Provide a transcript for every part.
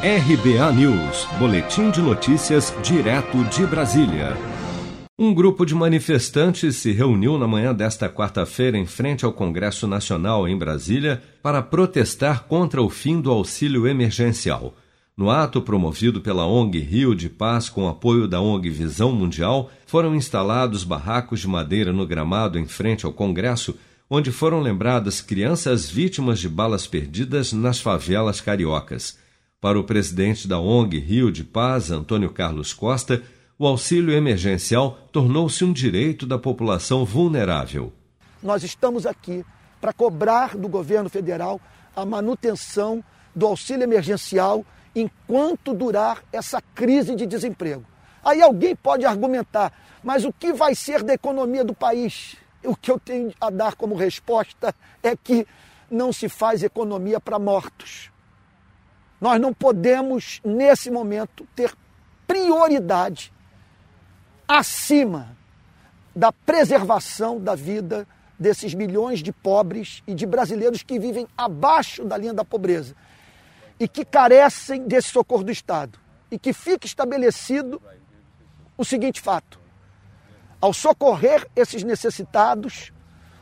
RBA News, Boletim de Notícias, direto de Brasília. Um grupo de manifestantes se reuniu na manhã desta quarta-feira em frente ao Congresso Nacional em Brasília para protestar contra o fim do auxílio emergencial. No ato promovido pela ONG Rio de Paz com apoio da ONG Visão Mundial, foram instalados barracos de madeira no gramado em frente ao Congresso, onde foram lembradas crianças vítimas de balas perdidas nas favelas cariocas. Para o presidente da ONG Rio de Paz, Antônio Carlos Costa, o auxílio emergencial tornou-se um direito da população vulnerável. Nós estamos aqui para cobrar do governo federal a manutenção do auxílio emergencial enquanto durar essa crise de desemprego. Aí alguém pode argumentar, mas o que vai ser da economia do país? O que eu tenho a dar como resposta é que não se faz economia para mortos. Nós não podemos, nesse momento, ter prioridade acima da preservação da vida desses milhões de pobres e de brasileiros que vivem abaixo da linha da pobreza e que carecem desse socorro do Estado. E que fique estabelecido o seguinte fato: ao socorrer esses necessitados,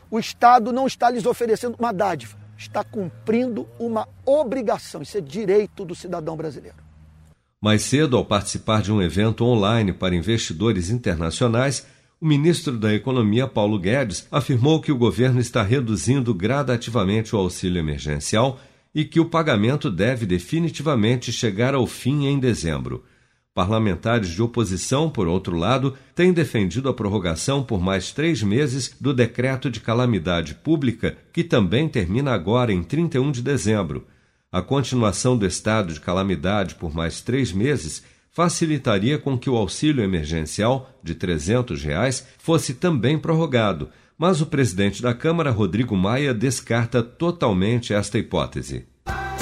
o Estado não está lhes oferecendo uma dádiva, está cumprindo uma obrigação. Isso é direito do cidadão brasileiro. Mais cedo, ao participar de um evento online para investidores internacionais, o ministro da Economia, Paulo Guedes, afirmou que o governo está reduzindo gradativamente o auxílio emergencial e que o pagamento deve definitivamente chegar ao fim em dezembro. Parlamentares de oposição, por outro lado, têm defendido a prorrogação por mais três meses do decreto de calamidade pública, que também termina agora em 31 de dezembro. A continuação do estado de calamidade por mais três meses facilitaria com que o auxílio emergencial de 300 reais fosse também prorrogado, mas o presidente da Câmara, Rodrigo Maia, descarta totalmente esta hipótese.